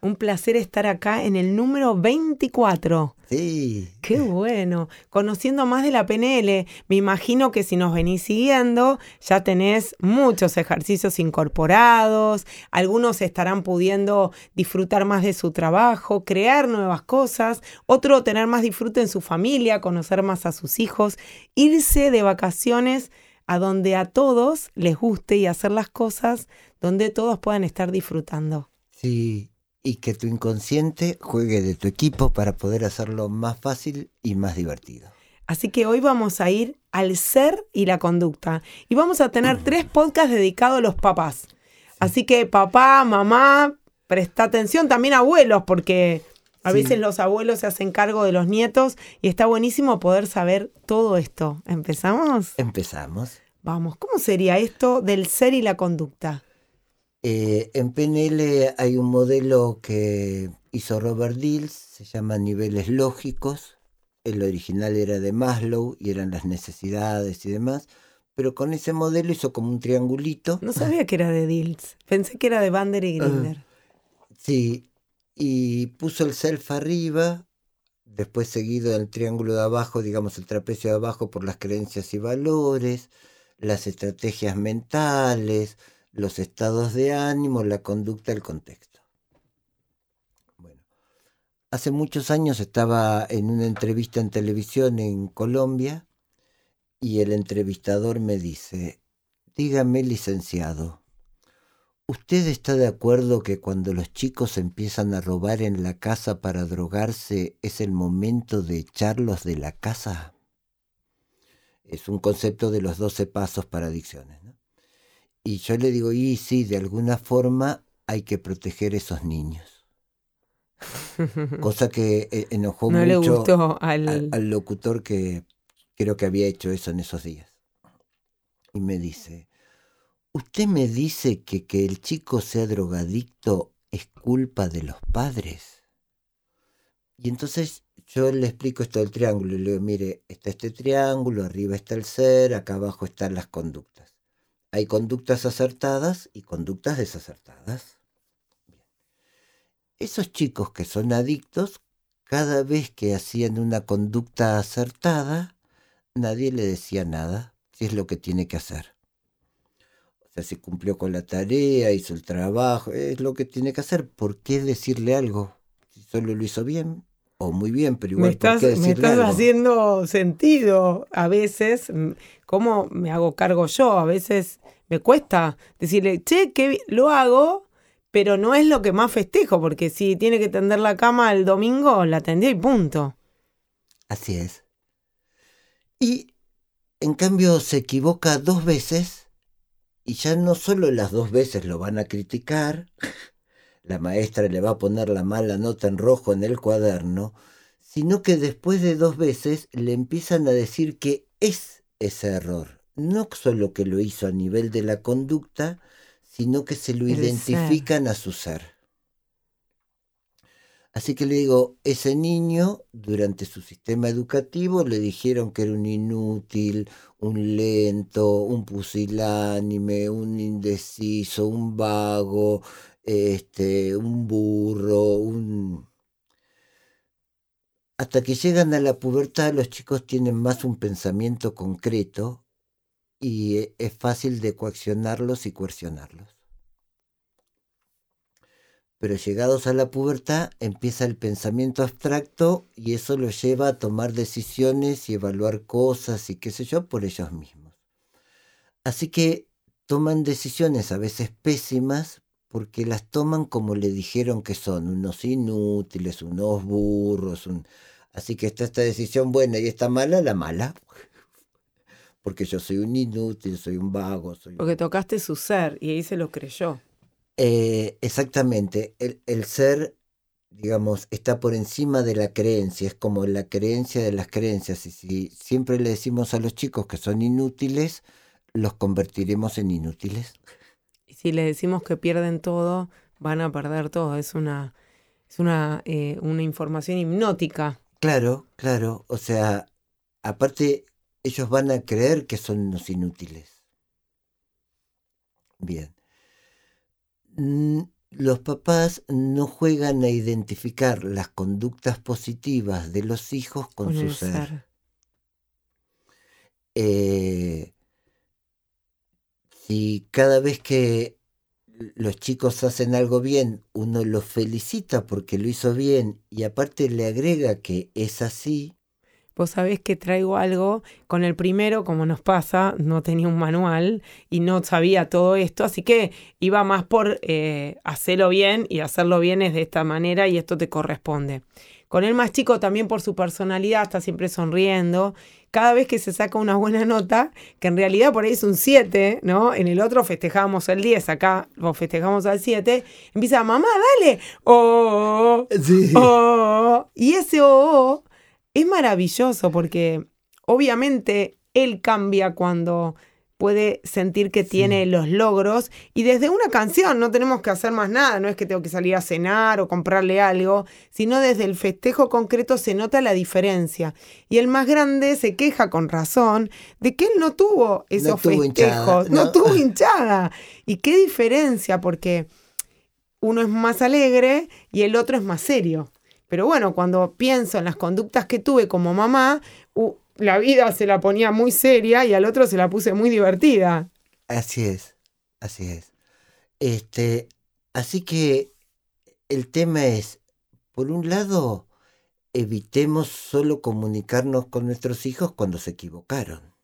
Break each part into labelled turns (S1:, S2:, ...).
S1: Un placer estar acá en el número 24.
S2: Sí.
S1: Qué bueno. Conociendo más de la PNL, me imagino que si nos venís siguiendo, ya tenés muchos ejercicios incorporados, algunos estarán pudiendo disfrutar más de su trabajo, crear nuevas cosas, otro tener más disfrute en su familia, conocer más a sus hijos, irse de vacaciones a donde a todos les guste y hacer las cosas donde todos puedan estar disfrutando.
S2: Sí, y que tu inconsciente juegue de tu equipo para poder hacerlo más fácil y más divertido.
S1: Así que hoy vamos a ir al ser y la conducta. Y vamos a tener tres podcasts dedicados a los papás. Así que papá, mamá, presta atención también abuelos, porque a veces los abuelos se hacen cargo de los nietos y está buenísimo poder saber todo esto. ¿Empezamos?
S2: Empezamos.
S1: Vamos, ¿cómo sería esto del ser y la conducta?
S2: Eh, en PNL hay un modelo que hizo Robert Dills, se llama niveles lógicos. El original era de Maslow y eran las necesidades y demás. Pero con ese modelo hizo como un triangulito.
S1: No sabía que era de Dills. Pensé que era de Bander y Grinder.
S2: sí, y puso el self arriba, después seguido el triángulo de abajo, digamos el trapecio de abajo por las creencias y valores, las estrategias mentales, los estados de ánimo, la conducta, el contexto. Bueno, hace muchos años estaba en una entrevista en televisión en Colombia y el entrevistador me dice, dígame licenciado, ¿usted está de acuerdo que cuando los chicos empiezan a robar en la casa para drogarse es el momento de echarlos de la casa? Es un concepto de los 12 pasos para adicciones. ¿no? Y yo le digo, y sí, de alguna forma hay que proteger esos niños. Cosa que eh, enojó mucho al... locutor que creo que había hecho eso en esos días. Y me dice, ¿usted me dice que que el chico sea drogadicto es culpa de los padres? Y entonces yo le explico esto del triángulo y le digo, mire, está este triángulo, arriba está el ser, acá abajo están las conductas. Hay conductas acertadas y conductas desacertadas. Esos chicos que son adictos, cada vez que hacían una conducta acertada, nadie le decía nada, si es lo que tiene que hacer. O sea, si cumplió con la tarea, hizo el trabajo, es lo que tiene que hacer. ¿Por qué decirle algo? Si solo lo hizo bien, o muy bien, pero igual.
S1: Me estás, me estás haciendo sentido a veces. ¿Cómo me hago cargo yo? A veces me cuesta decirle, che, que lo hago, pero no es lo que más festejo, porque si tiene que tender la cama el domingo, la tendría y punto.
S2: Así es. Y en cambio se equivoca dos veces y ya no solo las dos veces lo van a criticar, la maestra le va a poner la mala nota en rojo en el cuaderno, sino que después de dos veces le empiezan a decir que es ese error. No solo que lo hizo a nivel de la conducta, sino que se lo identifican a su ser. Así que le digo, ese niño durante su sistema educativo le dijeron que era un inútil, un lento, un pusilánime, un indeciso, un vago, este, un burro, un... Hasta que llegan a la pubertad los chicos tienen más un pensamiento concreto y e, es fácil de coaccionarlos y coercionarlos. Pero llegados a la pubertad empieza el pensamiento abstracto y eso los lleva a tomar decisiones y evaluar cosas y qué sé yo por ellos mismos. Así que toman decisiones a veces pésimas porque las toman como le dijeron que son, unos inútiles, unos burros. Así que está esta decisión buena y esta mala, la mala. Porque yo soy un inútil, soy un vago. Soy
S1: porque tocaste su ser y ahí se lo creyó.
S2: Eh, exactamente, el, el, ser digamos, está por encima de la creencia, es como la creencia de las creencias. Y si siempre le decimos a los chicos que son inútiles, los convertiremos en inútiles.
S1: Si les decimos que pierden todo, van a perder todo. Es una, es una, eh, una información hipnótica.
S2: Claro, claro. O sea, aparte, ellos van a creer que son unos inútiles. Bien. Mm, los papás no juegan a identificar las conductas positivas de los hijos con, su ser. Eh, si cada vez que los chicos hacen algo bien, uno los felicita porque lo hizo bien y aparte le agrega que es así,
S1: vos sabés que traigo algo, con el primero, como nos pasa, no tenía un manual y no sabía todo esto, así que iba más por eh, hacerlo bien y hacerlo bien es de esta manera y esto te corresponde. Con el más chico también por su personalidad, está siempre sonriendo. Cada vez que se saca una buena nota, que en realidad por ahí es un 7, ¿no? En el otro festejamos el 10, acá lo festejamos al 7, empieza, mamá, dale, oh, sí. oh, y ese oh, oh es maravilloso porque obviamente él cambia cuando puede sentir que tiene los logros y desde una canción no tenemos que hacer más nada, no es que tengo que salir a cenar o comprarle algo, sino desde el festejo concreto se nota la diferencia. Y el más grande se queja con razón de que él no tuvo esos festejos, no. no tuvo hinchada. ¿Y qué diferencia? Porque uno es más alegre y el otro es más serio. Pero bueno, cuando pienso en las conductas que tuve como mamá, la vida se la ponía muy seria y al otro se la puse muy divertida.
S2: Así es, así es. Este, así que el tema es, por un lado, evitemos solo comunicarnos con nuestros hijos cuando se equivocaron.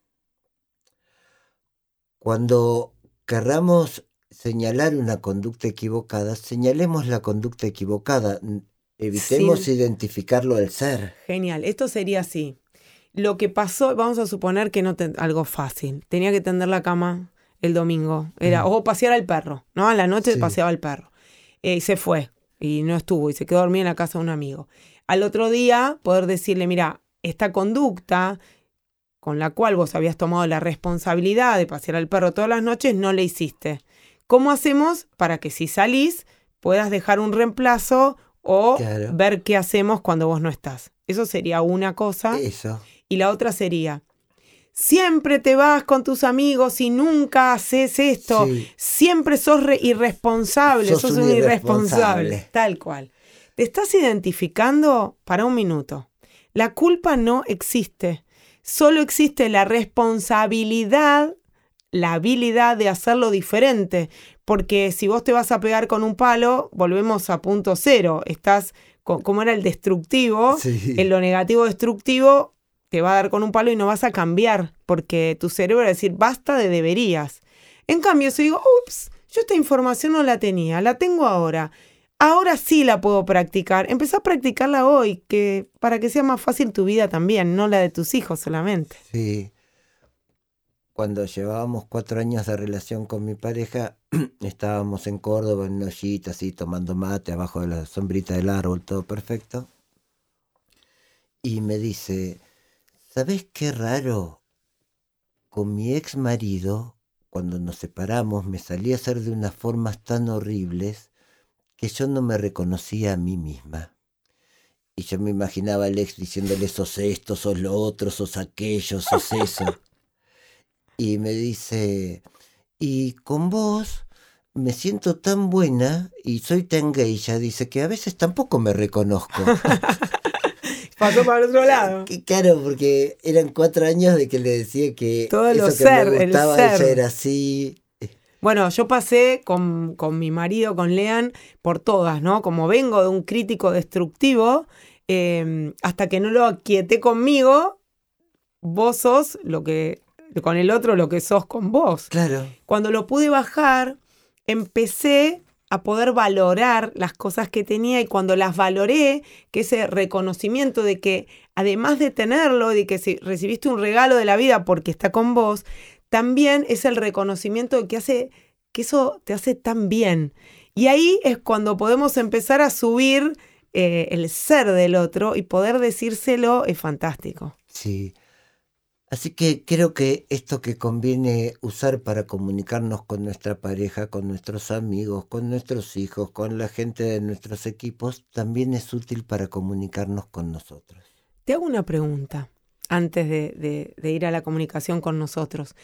S2: Cuando querramos señalar una conducta equivocada, señalemos la conducta equivocada. Evitemos identificarlo del ser.
S1: Genial, esto sería así. Lo que pasó, vamos a suponer que no algo fácil. Tenía que tender la cama el domingo. Era, o pasear al perro, ¿no? A la noche paseaba al perro. Eh, y se fue. Y no estuvo. Y se quedó dormido en la casa de un amigo. Al otro día, poder decirle, mira, esta conducta con la cual vos habías tomado la responsabilidad de pasear al perro todas las noches, no le hiciste. ¿Cómo hacemos para que si salís puedas dejar un reemplazo o ver qué hacemos cuando vos no estás. Eso sería una cosa.
S2: Eso.
S1: Y la otra sería, siempre te vas con tus amigos y nunca haces esto. Siempre sos irresponsable, sos, un, irresponsable. Tal cual. Te estás identificando para un minuto. La culpa no existe. Solo existe la responsabilidad, la habilidad de hacerlo diferente porque si vos te vas a pegar con un palo, volvemos a punto cero. Estás, como era el destructivo, en lo negativo destructivo, te va a dar con un palo y no vas a cambiar, porque tu cerebro va a decir, basta de deberías. En cambio, si digo, ups, yo esta información no la tenía, la tengo ahora. Ahora sí la puedo practicar. Empezá a practicarla hoy, que para que sea más fácil tu vida también, no la de tus hijos solamente.
S2: Sí cuando llevábamos cuatro años de relación con mi pareja, estábamos en Córdoba, en una ollita, así, tomando mate, abajo de la sombrita del árbol, todo perfecto. Y me dice, ¿sabes qué raro? Con mi ex marido, cuando nos separamos, me salía a hacer de unas formas tan horribles que yo no me reconocía a mí misma. Y yo me imaginaba al ex diciéndole, sos esto, sos lo otro, sos aquello, sos eso. y me dice, y con vos me siento tan buena y soy tan gay, ya dice que a veces tampoco me reconozco.
S1: Pasó para el otro lado.
S2: Claro, porque eran cuatro años de que le decía que
S1: todo lo ser,
S2: me gustaba,
S1: el ser.
S2: era así.
S1: Bueno, yo pasé con, con, mi marido, con Lean, por todas, ¿no? Como vengo de un crítico destructivo, em, hasta que no lo aquieté conmigo, vos sos lo que con el otro lo que sos con vos.
S2: Claro.
S1: Cuando lo pude bajar, empecé a poder valorar las cosas que tenía y cuando las valoré, que ese reconocimiento de que además de tenerlo, de que si recibiste un regalo de la vida porque está con vos, también es el reconocimiento de que hace que eso te hace tan bien. Y ahí es cuando podemos empezar a subir eh, el ser del otro y poder decírselo es fantástico.
S2: Sí. Así que creo que esto que conviene usar para comunicarnos con nuestra pareja, con nuestros amigos, con nuestros hijos, con la gente de nuestros equipos, también es útil para comunicarnos con nosotros.
S1: Te hago una pregunta antes de, ir a la comunicación con nosotros.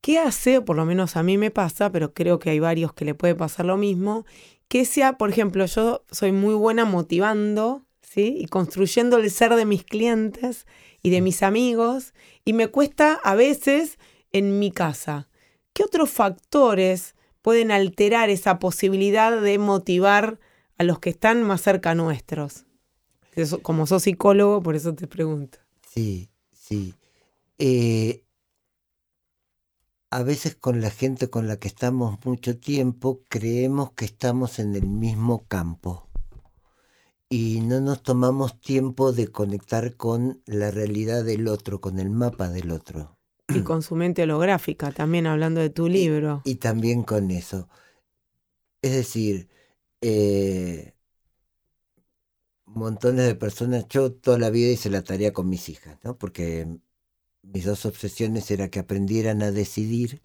S1: ¿Qué hace, por lo menos a mí me pasa, pero creo que hay varios que le puede pasar lo mismo, que sea, por ejemplo, yo soy muy buena motivando, ¿sí? Y construyendo el ser de mis clientes y de mis amigos, y me cuesta a veces en mi casa. ¿Qué otros factores pueden alterar esa posibilidad de motivar a los que están más cerca nuestros? Como sos psicólogo, por eso te pregunto.
S2: Sí, sí. Eh, a veces con la gente con la que estamos mucho tiempo creemos que estamos en el mismo campo y no nos tomamos tiempo de conectar con la realidad del otro, con el mapa del otro.
S1: Y con su mente holográfica, también hablando de tu libro.
S2: Y, también con eso. Es decir, eh, montones de personas. Yo toda la vida hice la tarea con mis hijas, ¿no? Porque mis dos obsesiones era que aprendieran a decidir.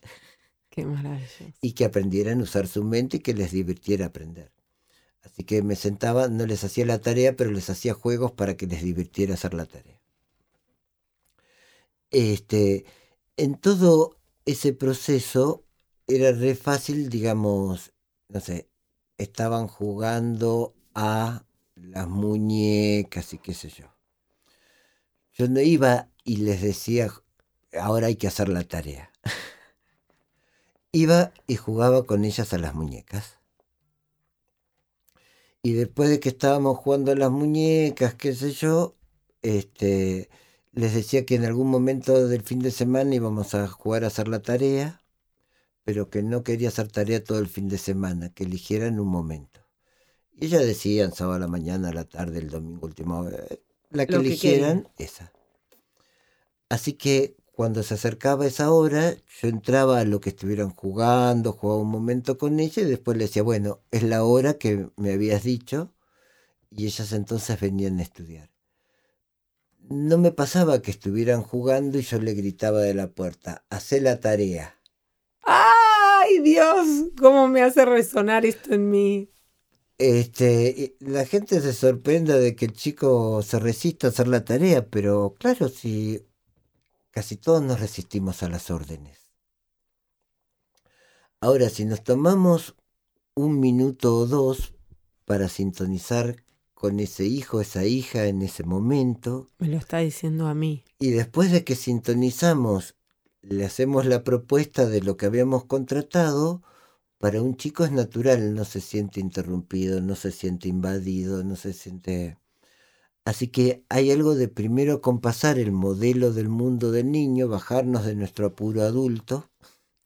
S1: Qué maravilla.
S2: Y que aprendieran a usar su mente y que les divirtiera aprender. Así que me sentaba, no les hacía la tarea, pero les hacía juegos para que les divirtiera hacer la tarea. Este, en todo ese proceso era re fácil, digamos, no sé, estaban jugando a las muñecas y qué sé yo. Yo no iba y les decía, ahora hay que hacer la tarea. iba y jugaba con ellas a las muñecas. Y después de que estábamos jugando a las muñecas, qué sé yo, este, les decía que en algún momento del fin de semana íbamos a jugar a hacer la tarea, pero que no quería hacer tarea todo el fin de semana, que eligieran un momento. Y ellas decían sábado a la mañana, a la tarde, el domingo, último, eh, la que eligieran, esa. Así que cuando se acercaba esa hora, yo entraba a lo que estuvieran jugando, jugaba un momento con ella y después le decía, bueno, es la hora que me habías dicho, y ellas entonces venían a estudiar. No me pasaba que estuvieran jugando y yo le gritaba de la puerta, hacé la tarea.
S1: ¡Ay, Dios! ¿Cómo me hace resonar esto en mí?
S2: Este, la gente se sorprende de que el chico se resista a hacer la tarea, pero claro, si casi todos nos resistimos a las órdenes. Ahora, si nos tomamos un minuto o dos para sintonizar con ese hijo, esa hija en ese momento.
S1: Me lo está diciendo a mí.
S2: Y después de que sintonizamos, le hacemos la propuesta de lo que habíamos contratado, para un chico es natural, no se siente interrumpido, no se siente invadido, no se siente... Así que hay algo de primero compasar el modelo del mundo del niño, bajarnos de nuestro apuro adulto.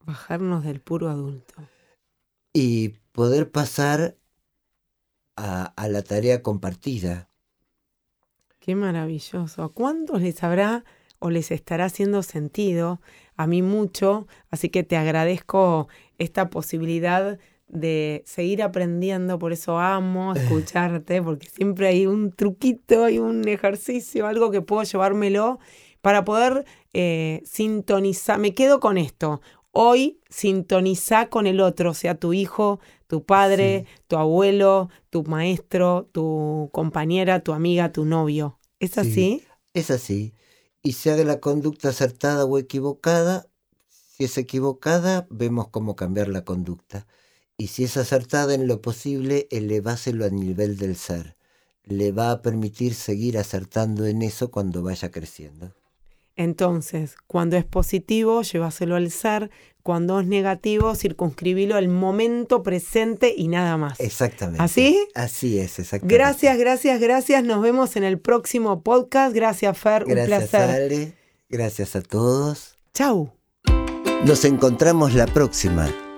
S1: Bajarnos del puro adulto.
S2: Y poder pasar a, a la tarea compartida.
S1: Qué maravilloso. ¿A cuántos les habrá o les estará haciendo sentido? A mí mucho, así que te agradezco esta posibilidad de seguir aprendiendo, por eso amo escucharte, porque siempre hay un truquito, hay un ejercicio, algo que puedo llevármelo para poder eh, sintonizar. Me quedo con esto. Hoy sintoniza con el otro, sea tu hijo, tu padre, tu abuelo, tu maestro, tu compañera, tu amiga, tu novio. ¿Es así?
S2: Es así. Y sea de la conducta acertada o equivocada, si es equivocada, vemos cómo cambiar la conducta. Y si es acertada en lo posible, eleváselo a nivel del ser. Le va a permitir seguir acertando en eso cuando vaya creciendo.
S1: Entonces, cuando es positivo, llévaselo al ser. Cuando es negativo, circunscribilo al momento presente y nada más.
S2: Exactamente.
S1: ¿Así?
S2: Así es, exactamente.
S1: Gracias, gracias, gracias. Nos vemos en el próximo podcast. Gracias, Fer.
S2: Gracias,
S1: un placer.
S2: Ale. Gracias a todos.
S1: Chau.
S2: Nos encontramos la próxima.